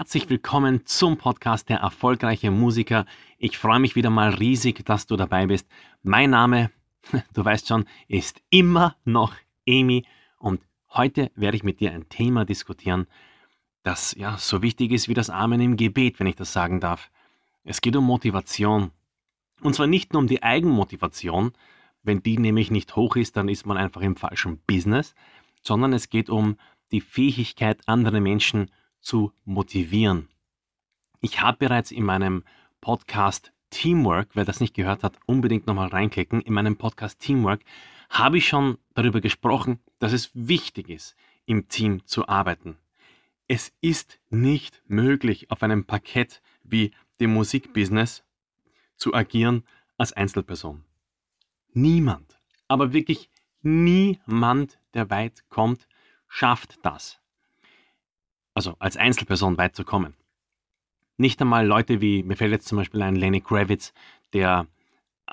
Herzlich willkommen zum Podcast der erfolgreiche Musiker. Ich freue mich wieder mal riesig, dass du dabei bist. Mein Name, du weißt schon, ist immer noch Amy und heute werde ich mit dir ein Thema diskutieren, das ja so wichtig ist wie das Amen im Gebet, wenn ich das sagen darf. Es geht um Motivation. Und zwar nicht nur um die Eigenmotivation, wenn die nämlich nicht hoch ist, dann ist man einfach im falschen Business, sondern es geht um die Fähigkeit, andere Menschen zu motivieren. Ich habe bereits in meinem Podcast Teamwork, wer das nicht gehört hat, unbedingt nochmal reinklicken. In meinem Podcast Teamwork habe ich schon darüber gesprochen, dass es wichtig ist, im Team zu arbeiten. Es ist nicht möglich, auf einem Parkett wie dem Musikbusiness zu agieren als Einzelperson. Niemand, aber wirklich niemand, der weit kommt, schafft das also als Einzelperson weit zu kommen. Nicht einmal Leute wie, mir fällt jetzt zum Beispiel ein Lenny Kravitz, der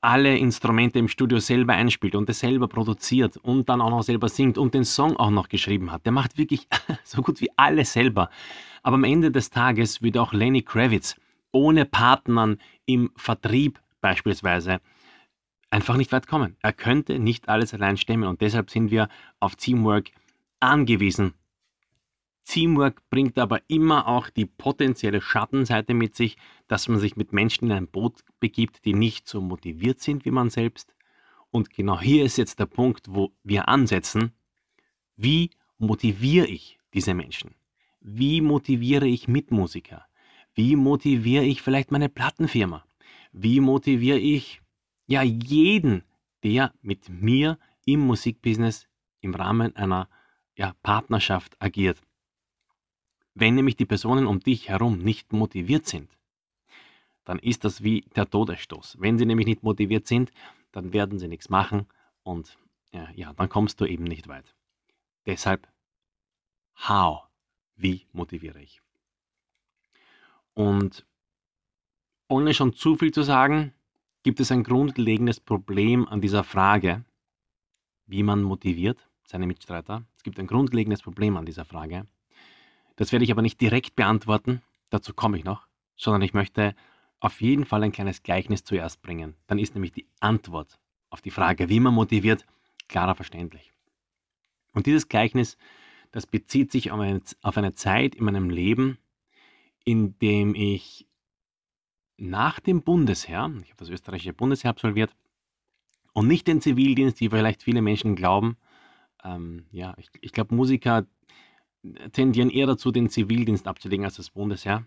alle Instrumente im Studio selber einspielt und es selber produziert und dann auch noch selber singt und den Song auch noch geschrieben hat. Der macht wirklich so gut wie alles selber. Aber am Ende des Tages würde auch Lenny Kravitz ohne Partnern im Vertrieb beispielsweise einfach nicht weit kommen. Er könnte nicht alles allein stemmen und deshalb sind wir auf Teamwork angewiesen Teamwork bringt aber immer auch die potenzielle Schattenseite mit sich, dass man sich mit Menschen in ein Boot begibt, die nicht so motiviert sind wie man selbst. Und genau hier ist jetzt der Punkt, wo wir ansetzen. Wie motiviere ich diese Menschen? Wie motiviere ich Mitmusiker? Wie motiviere ich vielleicht meine Plattenfirma? Wie motiviere ich ja jeden, der mit mir im Musikbusiness im Rahmen einer ja, Partnerschaft agiert? Wenn nämlich die Personen um dich herum nicht motiviert sind, dann ist das wie der Todesstoß. Wenn sie nämlich nicht motiviert sind, dann werden sie nichts machen und ja, ja dann kommst du eben nicht weit. Deshalb, how? Wie motiviere ich? Und ohne schon zu viel zu sagen, gibt es ein grundlegendes Problem an dieser Frage, wie man motiviert seine Mitstreiter. Es gibt ein grundlegendes Problem an dieser Frage. Das werde ich aber nicht direkt beantworten, dazu komme ich noch, sondern ich möchte auf jeden Fall ein kleines Gleichnis zuerst bringen. Dann ist nämlich die Antwort auf die Frage, wie man motiviert, klarer verständlich. Und dieses Gleichnis, das bezieht sich auf eine, auf eine Zeit in meinem Leben, in dem ich nach dem Bundesheer, ich habe das österreichische Bundesheer absolviert, und nicht den Zivildienst, wie vielleicht viele Menschen glauben. Ähm, ja, ich, ich glaube, Musiker, tendieren eher dazu, den Zivildienst abzulegen als das Bundesheer.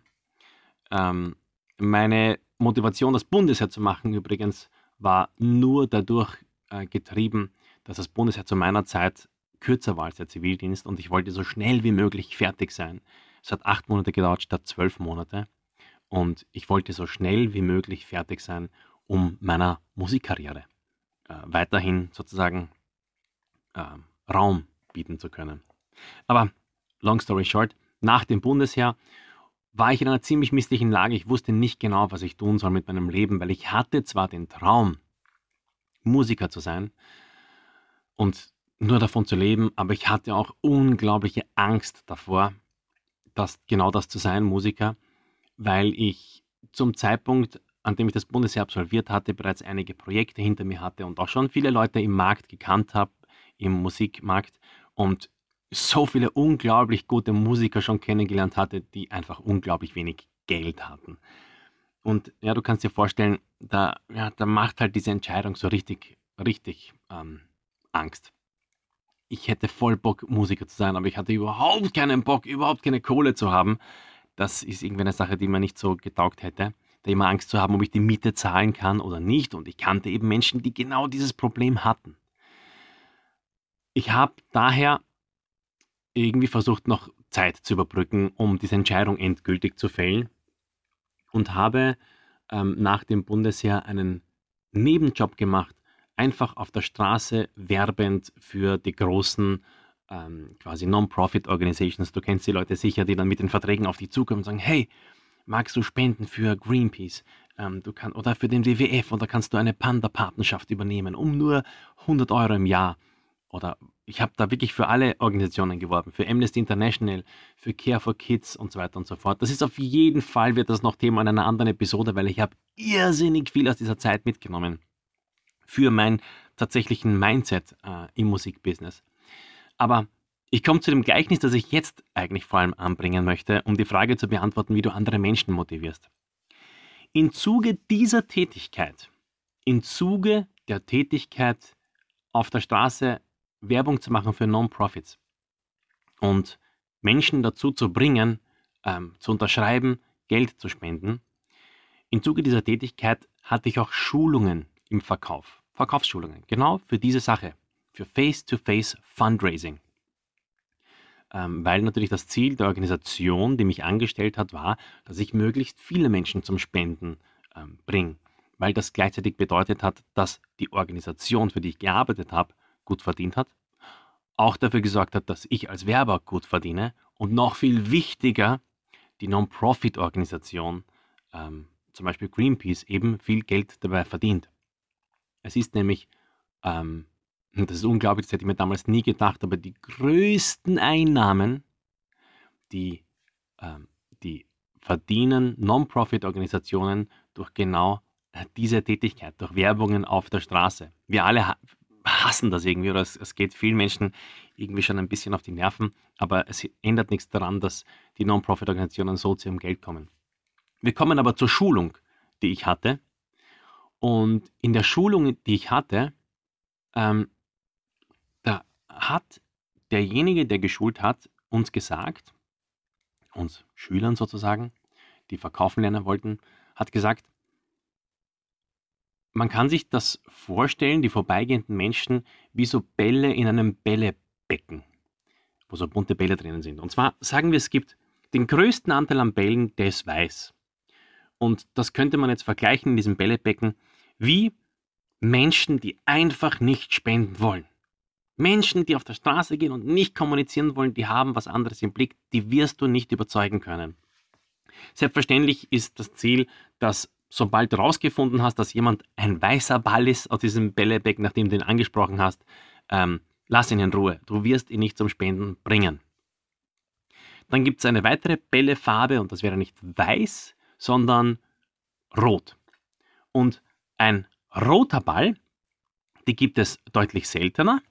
Ähm, meine Motivation, das Bundesheer zu machen, übrigens, war nur dadurch äh, getrieben, dass das Bundesheer zu meiner Zeit kürzer war als der Zivildienst und ich wollte so schnell wie möglich fertig sein. Es hat acht Monate gedauert statt zwölf Monate und ich wollte so schnell wie möglich fertig sein, um meiner Musikkarriere äh, weiterhin sozusagen äh, Raum bieten zu können. Aber long story short, nach dem Bundesheer war ich in einer ziemlich misslichen Lage. Ich wusste nicht genau, was ich tun soll mit meinem Leben, weil ich hatte zwar den Traum, Musiker zu sein und nur davon zu leben, aber ich hatte auch unglaubliche Angst davor, das, genau das zu sein, Musiker, weil ich zum Zeitpunkt, an dem ich das Bundesheer absolviert hatte, bereits einige Projekte hinter mir hatte und auch schon viele Leute im Markt gekannt habe, im Musikmarkt. Und so viele unglaublich gute Musiker schon kennengelernt hatte, die einfach unglaublich wenig Geld hatten. Und ja, du kannst dir vorstellen, da, ja, da macht halt diese Entscheidung so richtig, richtig ähm, Angst. Ich hätte voll Bock, Musiker zu sein, aber ich hatte überhaupt keinen Bock, überhaupt keine Kohle zu haben. Das ist irgendwie eine Sache, die mir nicht so getaugt hätte. Da immer Angst zu haben, ob ich die Miete zahlen kann oder nicht. Und ich kannte eben Menschen, die genau dieses Problem hatten. Ich habe daher irgendwie versucht, noch Zeit zu überbrücken, um diese Entscheidung endgültig zu fällen und habe ähm, nach dem Bundesheer einen Nebenjob gemacht, einfach auf der Straße werbend für die großen ähm, quasi Non-Profit-Organizations. Du kennst die Leute sicher, die dann mit den Verträgen auf dich zukommen und sagen, hey, magst du spenden für Greenpeace? Ähm, du kann, oder für den WWF oder kannst du eine Panda-Patenschaft übernehmen um nur 100 Euro im Jahr? Oder ich habe da wirklich für alle Organisationen geworben, für Amnesty International, für Care for Kids und so weiter und so fort. Das ist auf jeden Fall, wird das noch Thema in einer anderen Episode, weil ich habe irrsinnig viel aus dieser Zeit mitgenommen für meinen tatsächlichen Mindset äh, im Musikbusiness. Aber ich komme zu dem Gleichnis, das ich jetzt eigentlich vor allem anbringen möchte, um die Frage zu beantworten, wie du andere Menschen motivierst. Im Zuge dieser Tätigkeit, im Zuge der Tätigkeit auf der Straße Werbung zu machen für Non-Profits und Menschen dazu zu bringen, ähm, zu unterschreiben, Geld zu spenden. Im Zuge dieser Tätigkeit hatte ich auch Schulungen im Verkauf, Verkaufsschulungen, genau für diese Sache, für Face-to-Face -face Fundraising. Ähm, weil natürlich das Ziel der Organisation, die mich angestellt hat, war, dass ich möglichst viele Menschen zum Spenden ähm, bringe, weil das gleichzeitig bedeutet hat, dass die Organisation, für die ich gearbeitet habe, gut verdient hat, auch dafür gesorgt hat, dass ich als Werber gut verdiene und noch viel wichtiger, die Non-Profit-Organisation, ähm, zum Beispiel Greenpeace, eben viel Geld dabei verdient. Es ist nämlich, ähm, das ist unglaublich, das hätte ich mir damals nie gedacht, aber die größten Einnahmen, die, ähm, die verdienen Non-Profit-Organisationen durch genau äh, diese Tätigkeit, durch Werbungen auf der Straße. Wir alle hassen das irgendwie oder es, es, geht vielen Menschen irgendwie schon ein bisschen auf die Nerven, aber es ändert nichts daran, dass die Non-Profit-Organisationen so zu ihrem Geld kommen. Wir kommen aber zur Schulung, die ich hatte. Und in der Schulung, die ich hatte, ähm, da hat derjenige, der geschult hat, uns gesagt, uns Schülern sozusagen, die verkaufen lernen wollten, hat gesagt, man kann sich das vorstellen, die vorbeigehenden Menschen, wie so Bälle in einem Bällebecken, wo so bunte Bälle drinnen sind. Und zwar sagen wir, es gibt den größten Anteil an Bällen, der ist weiß. Und das könnte man jetzt vergleichen in diesem Bällebecken wie Menschen, die einfach nicht spenden wollen. Menschen, die auf der Straße gehen und nicht kommunizieren wollen, die haben was anderes im Blick, die wirst du nicht überzeugen können. Selbstverständlich ist das Ziel, dass sobald du rausgefunden hast, dass jemand ein weißer Ball ist aus diesem Bällebeck, nachdem du ihn angesprochen hast, ähm, lass ihn in Ruhe. Du wirst ihn nicht zum Spenden bringen. Dann gibt es eine weitere Bällefarbe und das wäre nicht weiß, sondern rot. Und ein roter Ball, die gibt es deutlich seltener.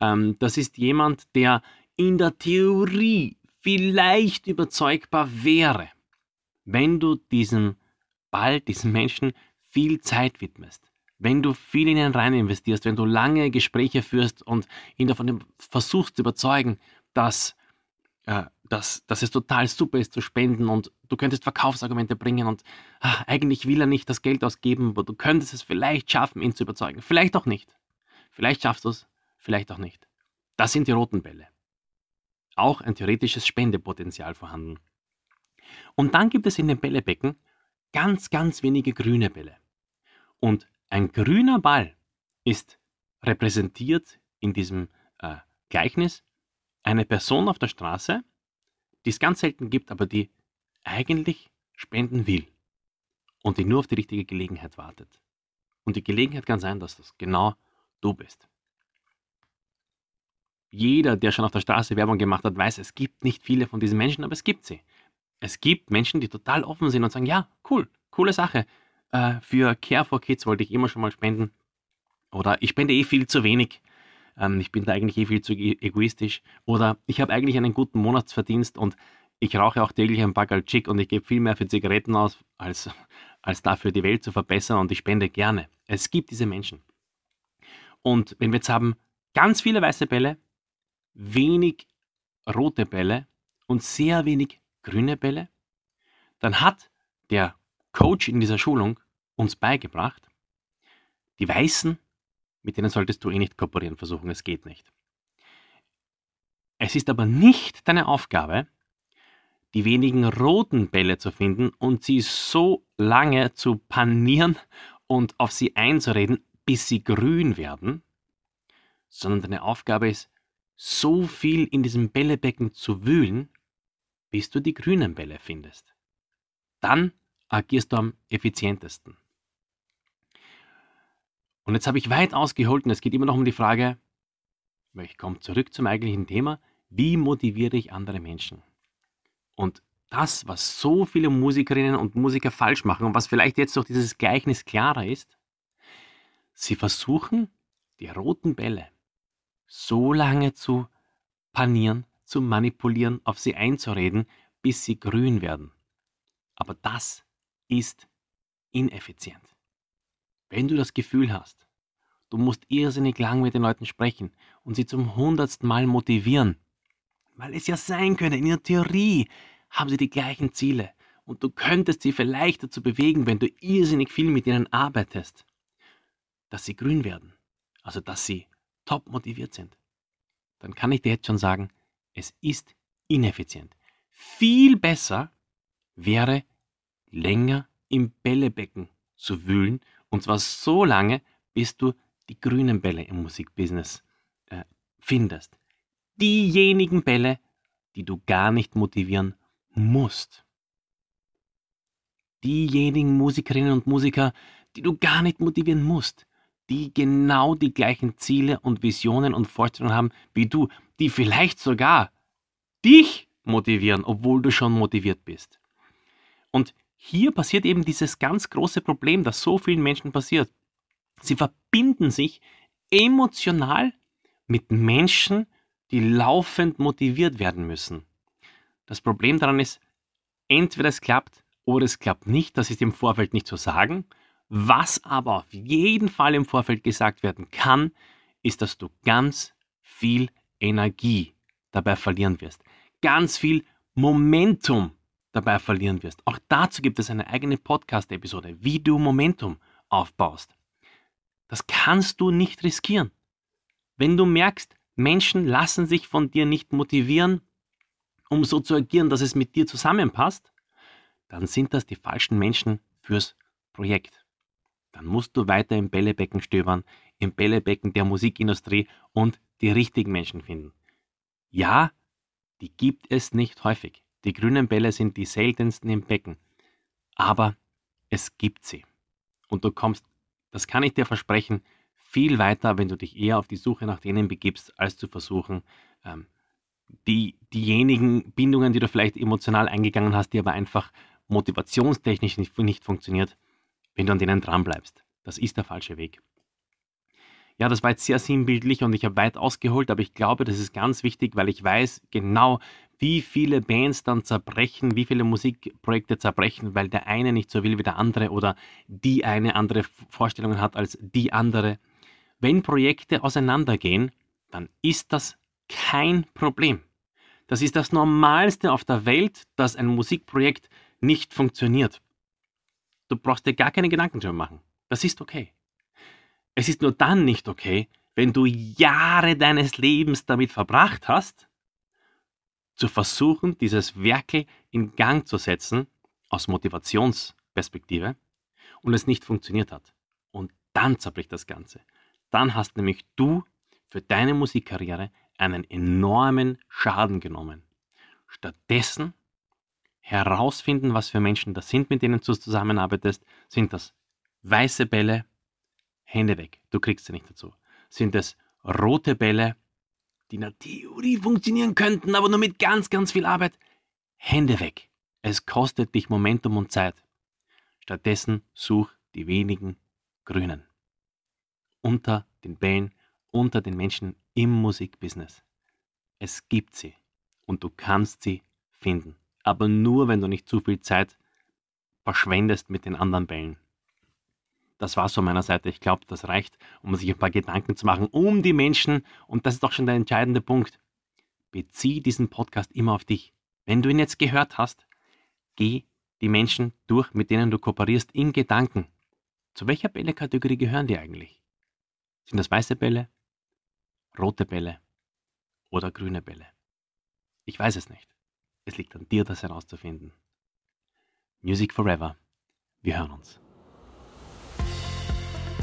Ähm, das ist jemand, der in der Theorie vielleicht überzeugbar wäre, wenn du diesen bald diesen Menschen viel Zeit widmest, wenn du viel in ihn rein investierst, wenn du lange Gespräche führst und ihn davon versuchst zu überzeugen, dass, äh, dass, dass es total super ist zu spenden und du könntest Verkaufsargumente bringen und ach, eigentlich will er nicht das Geld ausgeben, aber du könntest es vielleicht schaffen, ihn zu überzeugen. Vielleicht auch nicht. Vielleicht schaffst du es, vielleicht auch nicht. Das sind die roten Bälle. Auch ein theoretisches Spendepotenzial vorhanden. Und dann gibt es in den Bällebecken ganz, ganz wenige grüne Bälle. Und ein grüner Ball ist repräsentiert in diesem äh, Gleichnis eine Person auf der Straße, die es ganz selten gibt, aber die eigentlich spenden will und die nur auf die richtige Gelegenheit wartet. Und die Gelegenheit kann sein, dass das genau du bist. Jeder, der schon auf der Straße Werbung gemacht hat, weiß, es gibt nicht viele von diesen Menschen, aber es gibt sie es gibt Menschen, die total offen sind und sagen, ja, cool, coole Sache. Äh, für Care for Kids wollte ich immer schon mal spenden. Oder ich spende eh viel zu wenig. Ähm, ich bin da eigentlich eh viel zu e-, egoistisch. Oder ich habe eigentlich einen guten Monatsverdienst und ich rauche auch täglich ein paar Chick und ich gebe viel mehr für Zigaretten aus, als, als dafür die Welt zu verbessern und ich spende gerne. Es gibt diese Menschen. Und wenn wir jetzt haben ganz viele weiße Bälle, wenig rote Bälle und sehr wenig grüne Bälle, dann hat der Coach in dieser Schulung uns beigebracht, die weißen, mit denen solltest du eh nicht kooperieren versuchen, es geht nicht. Es ist aber nicht deine Aufgabe, die wenigen roten Bälle zu finden und sie so lange zu panieren und auf sie einzureden, bis sie grün werden, sondern deine Aufgabe ist, so viel in diesem Bällebecken zu wühlen, bis du die grünen Bälle findest. Dann agierst du am effizientesten. Und jetzt habe ich weit ausgeholt und es geht immer noch um die Frage, ich komme zurück zum eigentlichen Thema, wie motiviere ich andere Menschen? Und das, was so viele Musikerinnen und Musiker falsch machen und was vielleicht jetzt durch dieses Gleichnis klarer ist, sie versuchen, die roten Bälle so lange zu panieren, zu manipulieren, auf sie einzureden, bis sie grün werden. Aber das ist ineffizient. Wenn du das Gefühl hast, du musst irrsinnig lang mit den Leuten sprechen und sie zum hundertsten Mal motivieren, weil es ja sein könnte, in der Theorie haben sie die gleichen Ziele und du könntest sie vielleicht dazu bewegen, wenn du irrsinnig viel mit ihnen arbeitest, dass sie grün werden, also dass sie top motiviert sind. Dann kann ich dir jetzt schon sagen, es ist ineffizient. Viel besser wäre länger im Bällebecken zu wühlen und zwar so lange, bis du die grünen Bälle im Musikbusiness äh, findest diejenigen Bälle, die du gar nicht motivieren musst. Diejenigen Musikerinnen und Musiker, die du gar nicht motivieren musst, die genau die gleichen Ziele und Visionen und Vorstellungen haben wie du, die vielleicht sogar dich motivieren, obwohl du schon motiviert bist. Und hier passiert eben dieses ganz große Problem, das so vielen Menschen passiert. Sie verbinden sich emotional mit Menschen, die laufend motiviert werden müssen. Das Problem daran ist, entweder es klappt oder es klappt nicht, das ist im Vorfeld nicht zu sagen. Was aber auf jeden Fall im Vorfeld gesagt werden kann, ist, dass du ganz viel Energie dabei verlieren wirst. Ganz viel Momentum dabei verlieren wirst. Auch dazu gibt es eine eigene Podcast-Episode, wie du Momentum aufbaust. Das kannst du nicht riskieren. Wenn du merkst, Menschen lassen sich von dir nicht motivieren, um so zu agieren, dass es mit dir zusammenpasst, dann sind das die falschen Menschen fürs Projekt. Dann musst du weiter im Bällebecken stöbern, im Bällebecken der Musikindustrie und die richtigen Menschen finden. Ja, die gibt es nicht häufig. Die grünen Bälle sind die seltensten im Becken. Aber es gibt sie. Und du kommst, das kann ich dir versprechen, viel weiter, wenn du dich eher auf die Suche nach denen begibst, als zu versuchen, ähm, die, diejenigen Bindungen, die du vielleicht emotional eingegangen hast, die aber einfach motivationstechnisch nicht, nicht funktioniert, wenn du an denen dranbleibst. Das ist der falsche Weg. Ja, das war jetzt sehr sinnbildlich und ich habe weit ausgeholt, aber ich glaube, das ist ganz wichtig, weil ich weiß genau, wie viele Bands dann zerbrechen, wie viele Musikprojekte zerbrechen, weil der eine nicht so will wie der andere oder die eine andere Vorstellungen hat als die andere. Wenn Projekte auseinandergehen, dann ist das kein Problem. Das ist das Normalste auf der Welt, dass ein Musikprojekt nicht funktioniert. Du brauchst dir gar keine Gedanken drüber machen. Das ist okay. Es ist nur dann nicht okay, wenn du Jahre deines Lebens damit verbracht hast, zu versuchen, dieses Werkel in Gang zu setzen aus Motivationsperspektive und es nicht funktioniert hat. Und dann zerbricht das Ganze dann hast nämlich du für deine Musikkarriere einen enormen Schaden genommen. Stattdessen herausfinden, was für Menschen das sind, mit denen du zusammenarbeitest. Sind das weiße Bälle? Hände weg, du kriegst sie nicht dazu. Sind es rote Bälle, die in der Theorie funktionieren könnten, aber nur mit ganz, ganz viel Arbeit? Hände weg. Es kostet dich Momentum und Zeit. Stattdessen such die wenigen Grünen unter den Bällen, unter den Menschen im Musikbusiness. Es gibt sie und du kannst sie finden. Aber nur, wenn du nicht zu viel Zeit verschwendest mit den anderen Bällen. Das war so meiner Seite. Ich glaube, das reicht, um sich ein paar Gedanken zu machen um die Menschen. Und das ist doch schon der entscheidende Punkt. Bezieh diesen Podcast immer auf dich. Wenn du ihn jetzt gehört hast, geh die Menschen durch, mit denen du kooperierst, in Gedanken. Zu welcher Bällekategorie gehören die eigentlich? Sind das weiße Bälle, rote Bälle oder grüne Bälle? Ich weiß es nicht. Es liegt an dir, das herauszufinden. Music Forever. Wir hören uns.